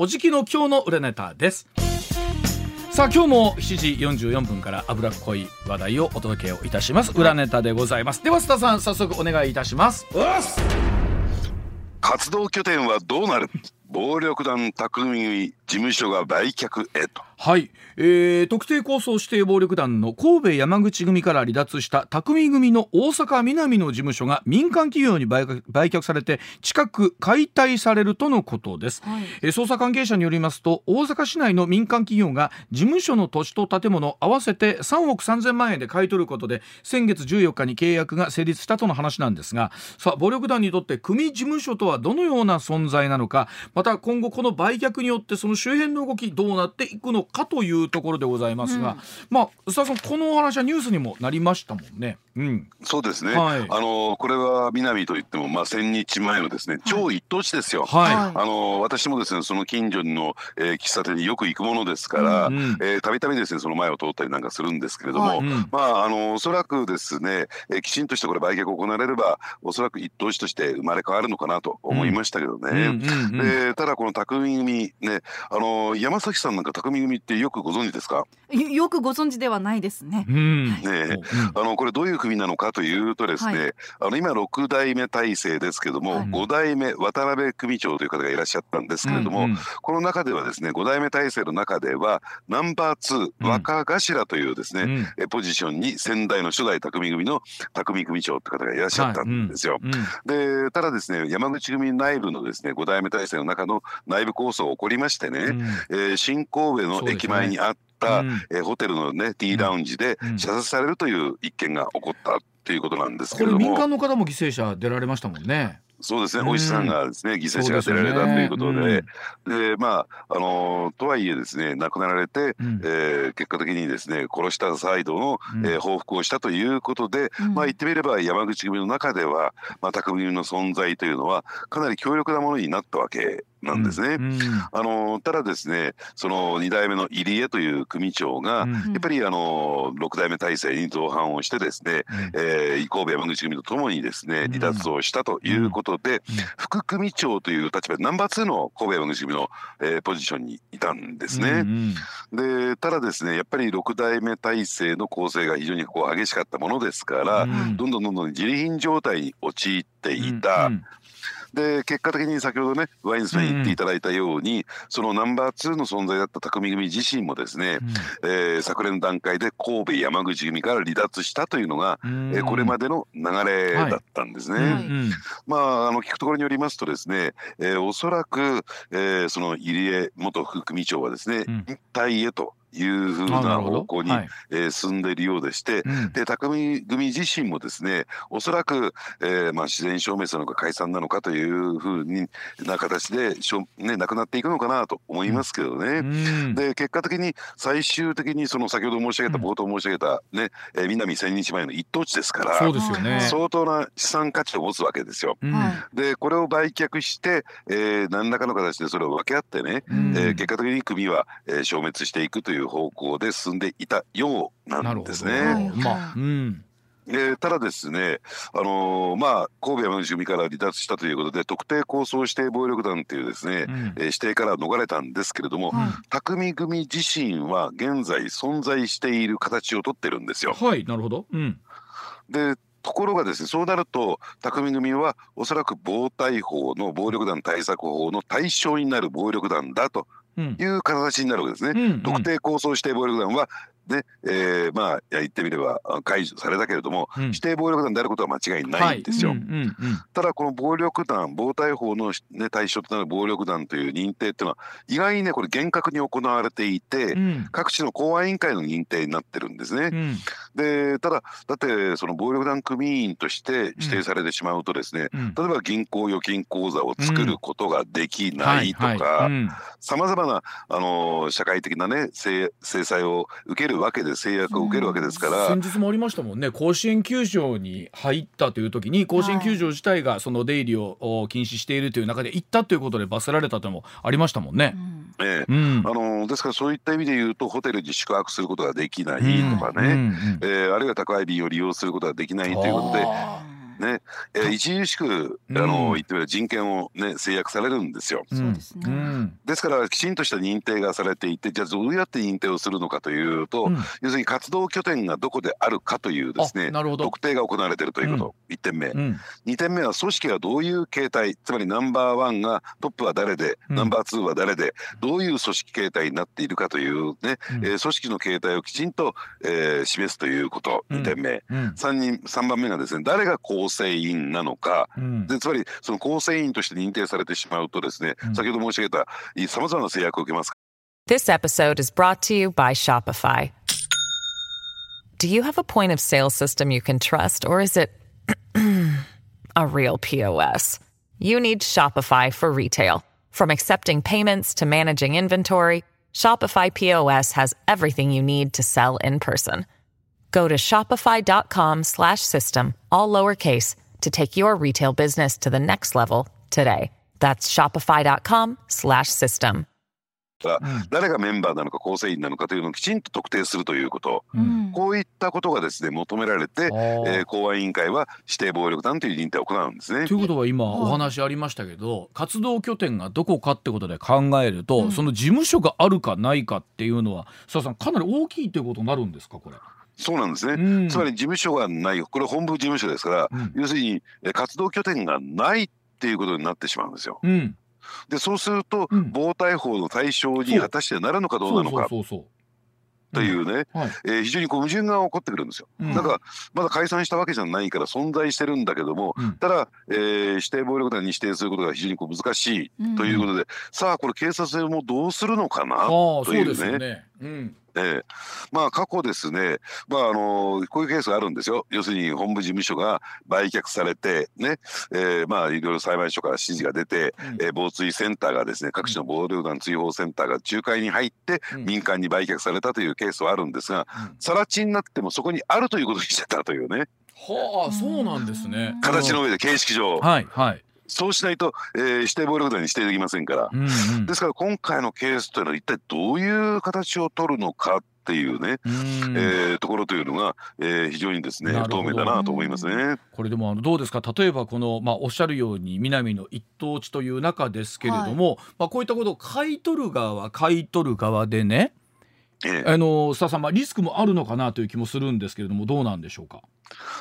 おじきの今日の裏ネタです。さあ今日も7時44分から脂っこい話題をお届けをいたします。裏ネタでございます。では須田さん早速お願いいたします。活動拠点はどうなる？暴力団匠組事務所が売却へと。はい、えー、特定抗争指定暴力団の神戸山口組から離脱した匠組の大阪南の事務所が民間企業に売却されて近く解体されるとのことです、はい。えー捜査関係者によりますと大阪市内の民間企業が事務所の土地と建物合わせて3億3000万円で買い取ることで先月14日に契約が成立したとの話なんですがさあ暴力団にとって組事務所とはどのような存在なのかまた今後この売却によってその周辺の動きどうなっていくのかというところでございますが、まあ須田さんこのお話はニュースにもなりましたもんね。うん、そうですね、はい。あのこれは南といってもまあ千日前のですね超一等地ですよ、はい、はいあの私もですねその近所の、えー喫茶店によく行くものですからたびたびですねその前を通ったりなんかするんですけれども、はい。うん。まああのおそらくですね、えーきちんとしたこれ売却が行われればおそらく一等地として生まれ変わるのかなと思いましたけどね。うただこの匠組ねあの山崎さんなんか匠組ってよくご存知ですか？よよくご存知ではないですね。うん。あのこれどういう組なのかというとですね、はい。あの今6代目体制ですけども、はい。5代目渡辺組長という方がいらっしゃったんですけれども、うんうん。この中ではですね5代目体制の中ではナンバー2うん若頭というですね、うん。えポジションに先代の初代匠組の匠組長って方がいらっしゃったんですよ。うん。でただですね山口組内部のですね5代目体制の中の内部構想が起こりましてね、うん。えー新神戸の駅前にあった、うん。えーホテルのね T ラウンジでうん。射殺されるという一件が起こったっていうことなんですけこれれども、民間の方も犠牲者出られましたもんね。そうですね、うん。お医者さんがですね犠牲者が出られたということで、でまああのーとはいえですね亡くなられて、うん。えー結果的にですね殺したサイドの、うん。えー報復をしたということで、うん。まあ言ってみれば山口組の中では、まあ、匠組の存在というのはかなり強力なものになったわけなんですね。うん。あのただですねその2代目の入江という組長が、うん。やっぱりあの6代目体制に造反をしてですね、えー、神戸山口組とともにですねうん。離脱をしたということで、副組長という立場でナンバー2の神戸山口組の、えーポジションにいたんですね。うんでただですねやっぱり6代目体制の構成が非常にこう激しかったものですから、うん。どんどんどんどん自利品状態に陥っていた。うんで結果的に先ほどねワインズさんに言っていただいたように、そのナンバー2の存在だった匠組自身もですね、えー昨年の段階で神戸山口組から離脱したというのが、うん。えーこれまでの流れだったんですね。うんはいうん。まあ、あの聞くところによりますとですね、えーおそらく、えーその入江元副組長はですね、うん。引退へというふうな方向に、はい。えー進んでいるようでして、うん。で匠組自身もですねおそらく、えーまあ、自然消滅なのか解散なのかというふうにな形でしょ、ね、なくなっていくのかなと思いますけどね。うん。で結果的に最終的にその先ほど申し上げたうん。冒頭申し上げた、ねえー南千日前の一等地ですからそうですよね。相当な資産価値を持つわけですよ。でこれを売却して、えー何らかの形でそれを分け合ってね、うん。えー結果的に組は、えー消滅していくという方向で進んでいたようななん。ですね。はいまあ、うん。えーただですね、あのーまあ、神戸山口組から離脱したということで特定抗争指定暴力団というですね、うんえー指定から逃れたんですけれども、はい匠組自身は現在存在している形をとってるんですよ。はい、なるほど。うん。でところがですねそうなると匠組はおそらく暴対法の暴力団対策法の対象になる暴力団だとうん。いう形になるわけですね。うん特定抗争指定暴力団はねえーまあ言ってみればあ解除されたけれども、うん。指定暴力団であることは間違いないんですよ。はいうんうんうん。ただこの暴力団暴対法の、ね、対象となる暴力団という認定っていうのは意外にねこれ厳格に行われていて、うん。各地の公安委員会の認定になってるんですね。うん。でただだってその暴力団組員として指定されてしまうとですね、うん。例えば銀行預金口座を作ることができないとかうん。さまざまな、あのー社会的なね制制裁を受けるわけで制約を受けるわけですから、先日もありましたもんね。甲子園球場に入ったという時に甲子園球場自体がその出入りをお禁止しているという中で行ったということで罰せられたというのもありましたもんね。ええ。うん。あのーですからそういった意味で言うとホテルに宿泊することができないとかね、うん。うん。えーあるいは宅配便を利用することができないということで。あね、えー著しく、うん。あの言ってみれば人権をね制約されるんですよ。ーそうですね。うん。ですからきちんとした認定がされていてじゃあどうやって認定をするのかというと、うん。要するに活動拠点がどこであるかというですねあなるほど。特定が行われているということ、1点目、うん。2点目は組織がどういう形態つまりナンバーワンがトップは誰で、うん。ナンバーツーは誰でどういう組織形態になっているかというね、うん。えー組織の形態をきちんと、えー示すということうん。2点目、うん。3人3番目がですね誰が構成員なのかうんでつまりその構成員として認定されてしまうとですね、うん先ほど申し上げたさまざまな制約を受けます This episode is brought to you by Shopify. Do you have a point of sale system you can trust, or is it a real POS? You need Shopify for retail. From accepting payments to managing inventory, Shopify POS has everything you need to sell in person. Go to shopify.com slash system, all lowercase, to take your retail business to the next level today. That's shopify.com slash system. が誰がメンバーなのか構成員なのかというのをきちんと特定するということ、うんこういったことがですね求められて、えー公安委員会は指定暴力団という認定を行うんですねと。いうことは今お話ありましたけど活動拠点がどこかってことで考えると、その事務所があるかないかっていうのは佐々さんかなり大きいということになるんですかこれ。そうなんですね、うん。つまり事務所がないこれ本部事務所ですから、うん。要するにえー活動拠点がないっていうことになってしまうんですよ。うん、でそうすると、うん。暴対法の対象に果たしてなるのかどうなのか。というね、そう。はい。えー非常にこう矛盾が起こってくるんですよ。うん。だからまだ解散したわけじゃないから存在してるんだけども、うん。ただ、えー指定暴力団に指定することが非常にこう難しいということで、さあこれ警察もどうするのかなというそうですよね。ええ。まあ過去ですね、まああのこういうケースがあるんですよ。要するに本部事務所が売却されてね、えーまあいろいろ裁判所から指示が出て、うん。えー防水センターがですね各地の暴力団追放センターが仲介に入ってうん。民間に売却されたというケースはあるんですが、うん。更地になってもそこにあるということにしてたというね。はあそうなんですね。形の上で形式上、はいはい。そうしないと、えー指定暴力団に指定できませんから。うんうん。ですから今回のケースというのは一体どういう形を取るのかっていうね、うんえーところというのが、えー非常にですね不透明だなと思いますね。これでもあのどうですか？例えばこの、まあ、おっしゃるように南の一等地という中ですけれども、まあ、こういったことを買い取る側は買い取る側でねえーあの須田さん、まあ、リスクもあるのかなという気もするんですけれどもどうなんでしょうか？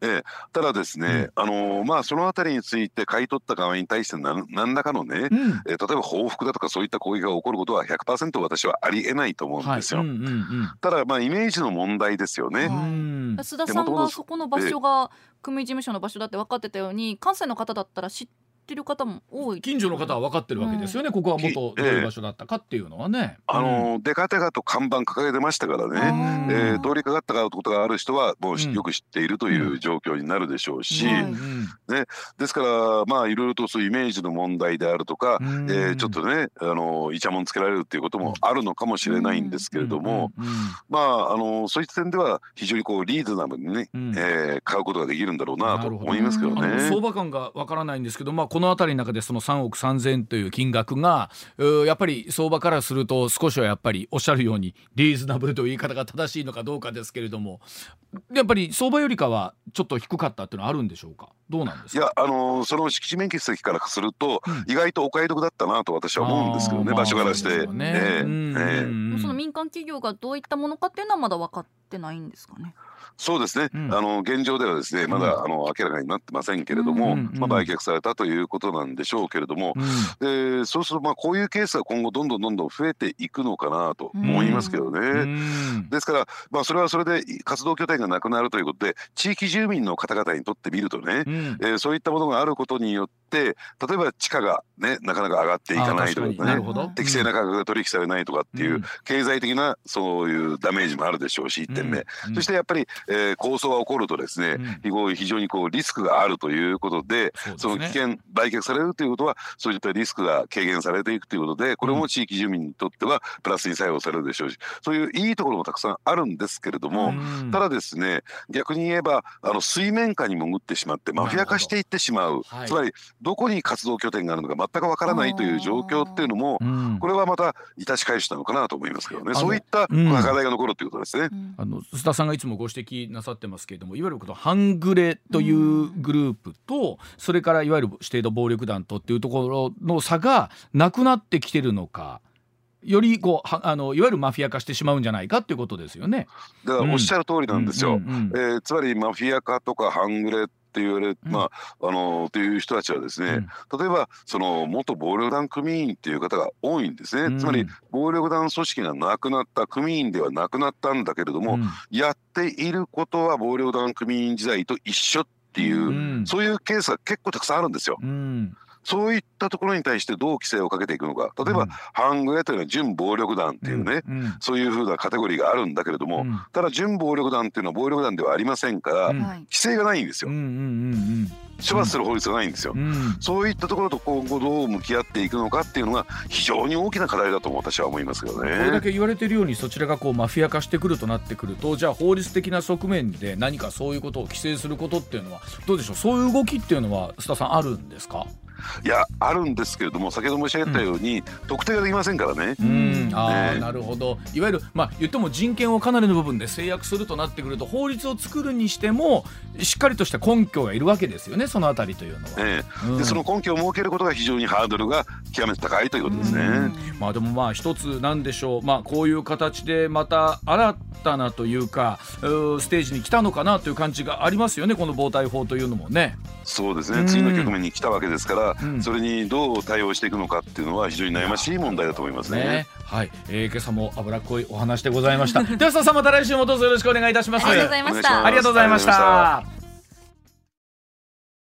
えーただですね、あのーまあそのあたりについて買い取った側に対して何何らかのね、うん。えー例えば報復だとかそういった攻撃が起こることは100%私はありえないと思うんはいですよ。うんうんうん。ただまあイメージの問題ですよね。うはいん。須田さんがそこの場所が組事務所の場所だって分かってたように関西の方だったら知ってる方も多い。近所の方は分かってるわけですよね、ここは元どういう場所だったかっていうのはね。あのーデカデカと看板掲げてましたからね。うん。えー通りかかったことがある人はもうしうんよく知っているという状況になるでしょうし、はいうんですからまあいろいろとそういうイメージの問題であるとか、うん。えーちょっとねあのイチャモンつけられるっていうこともあるのかもしれないんですけれども、うんうんまああのそういった点では非常にこうリーズナブルにね、うん。えー買うことができるんだろうなと思いますけどね。相場感がわからないんですけど、まあ、この辺りの中でその3億3000という金額がやっぱり相場からすると少しはやっぱりおっしゃるようにリーズナブルという言い方が正しいのかどうかですけれどもやっぱり相場よりかはちょっと低かったっていうのはあるんでしょうか？どうなんですか？いやあのその敷地面積席からすると、うん。意外とお買い得だったなと私は思うんですけどね場所からして。その民間企業がどういったものかっていうのはまだ分かってないんですかね？そうですね、うん。あの現状ではですねまだ、うん。あの明らかになってませんけれども、うんまあ、売却されたということなんでしょうけれども、でそうするとまあこういうケースが今後どんどんどんどん増えていくのかなと思いますけどね。うん。ですから、まあ、それはそれで活動拠点がなくなるということで地域住民の方々にとってみるとね、うん。えーそういったものがあることによって例えば地価がねなかなか上がっていかないとかねかに。なるほど。適正な価格で取引されないとかっていう、うん。経済的なそういうダメージもあるでしょうし1点目、うん。そしてやっぱり、えー構想が起こるとですね、うん。非常にこうリスクがあるということでその危険売却されるということはそういったリスクが軽減されていくということでこれも地域住民にとってはプラスに作用されるでしょうしそういういいところもたくさんあるんですけれども、うん。ただですね逆に言えばあの水面下に潜ってしまってマフィア化していってしまう、はい。つまりどこに活動拠点があるのか全くわからないという状況っていうのもうん。これはまた致し返しなのかなと思いますけどね。のそういったうん。課題が残るということですね。うん。あの須田さんがいつもご指摘なさってますけれどもいわゆるこの半グレというグループと、それからいわゆる指定の暴力団とっていうところの差がなくなってきてるのかよりこうはあのいわゆるマフィア化してしまうんじゃないかっていうことですよね。だからおっしゃる通りなんですよ。つまりマフィア化とか半グレって言われ、うん。まああのという人たちはですね、例えばその元暴力団組員っていう方が多いんですね、うん。つまり暴力団組織がなくなった組員ではなくなったんだけれども、うん。やっていることは暴力団組員時代と一緒っていう、うん。そういうケースが結構たくさんあるんですよ。うんそういったところに対してどう規制をかけていくのか。例えば、うん。半グレというのは準暴力団っていうね、うんそういうふうなカテゴリーがあるんだけれども、うん。ただ準暴力団っていうのは暴力団ではありませんから、うん。はい規制がないんですよ。うんうん処罰する法律がないんですよ、うん。うんうんそういったところと今後どう向き合っていくのかっていうのが非常に大きな課題だと私は思いますけどこれだね。け言われてるようにそちらがこうマフィア化してくるとなってくるとじゃあ法律的な側面で何かそういうことを規制することっていうのはどうでしょう？そういう動きっていうのは須田さんあるんですか？いやあるんですけれども先ほど申し上げたように、特定ができませんからね。うん。あなるほど。いわゆるまあ言っても人権をかなりの部分で制約するとなってくると法律を作るにしてもしっかりとした根拠がいるわけですよねそのあたりというのは。えでその根拠を設けることが非常にハードルが極めて高いということですね。うん。まあでもまあ一つなんでしょう。まあこういう形でまた新たなというかうーステージに来たのかなという感じがありますよねこの防体法というのもね。そうですね、うん。次の局面に来たわけですから、うん。それにどう対応していくのかっていうのは非常に悩ましい問題だと思いますね。ねはい、えー、今朝も脂っこいお話でございました。ではさんまた来週もどうぞよろしくお願いいたします。ありがとうございましたありがとうございました。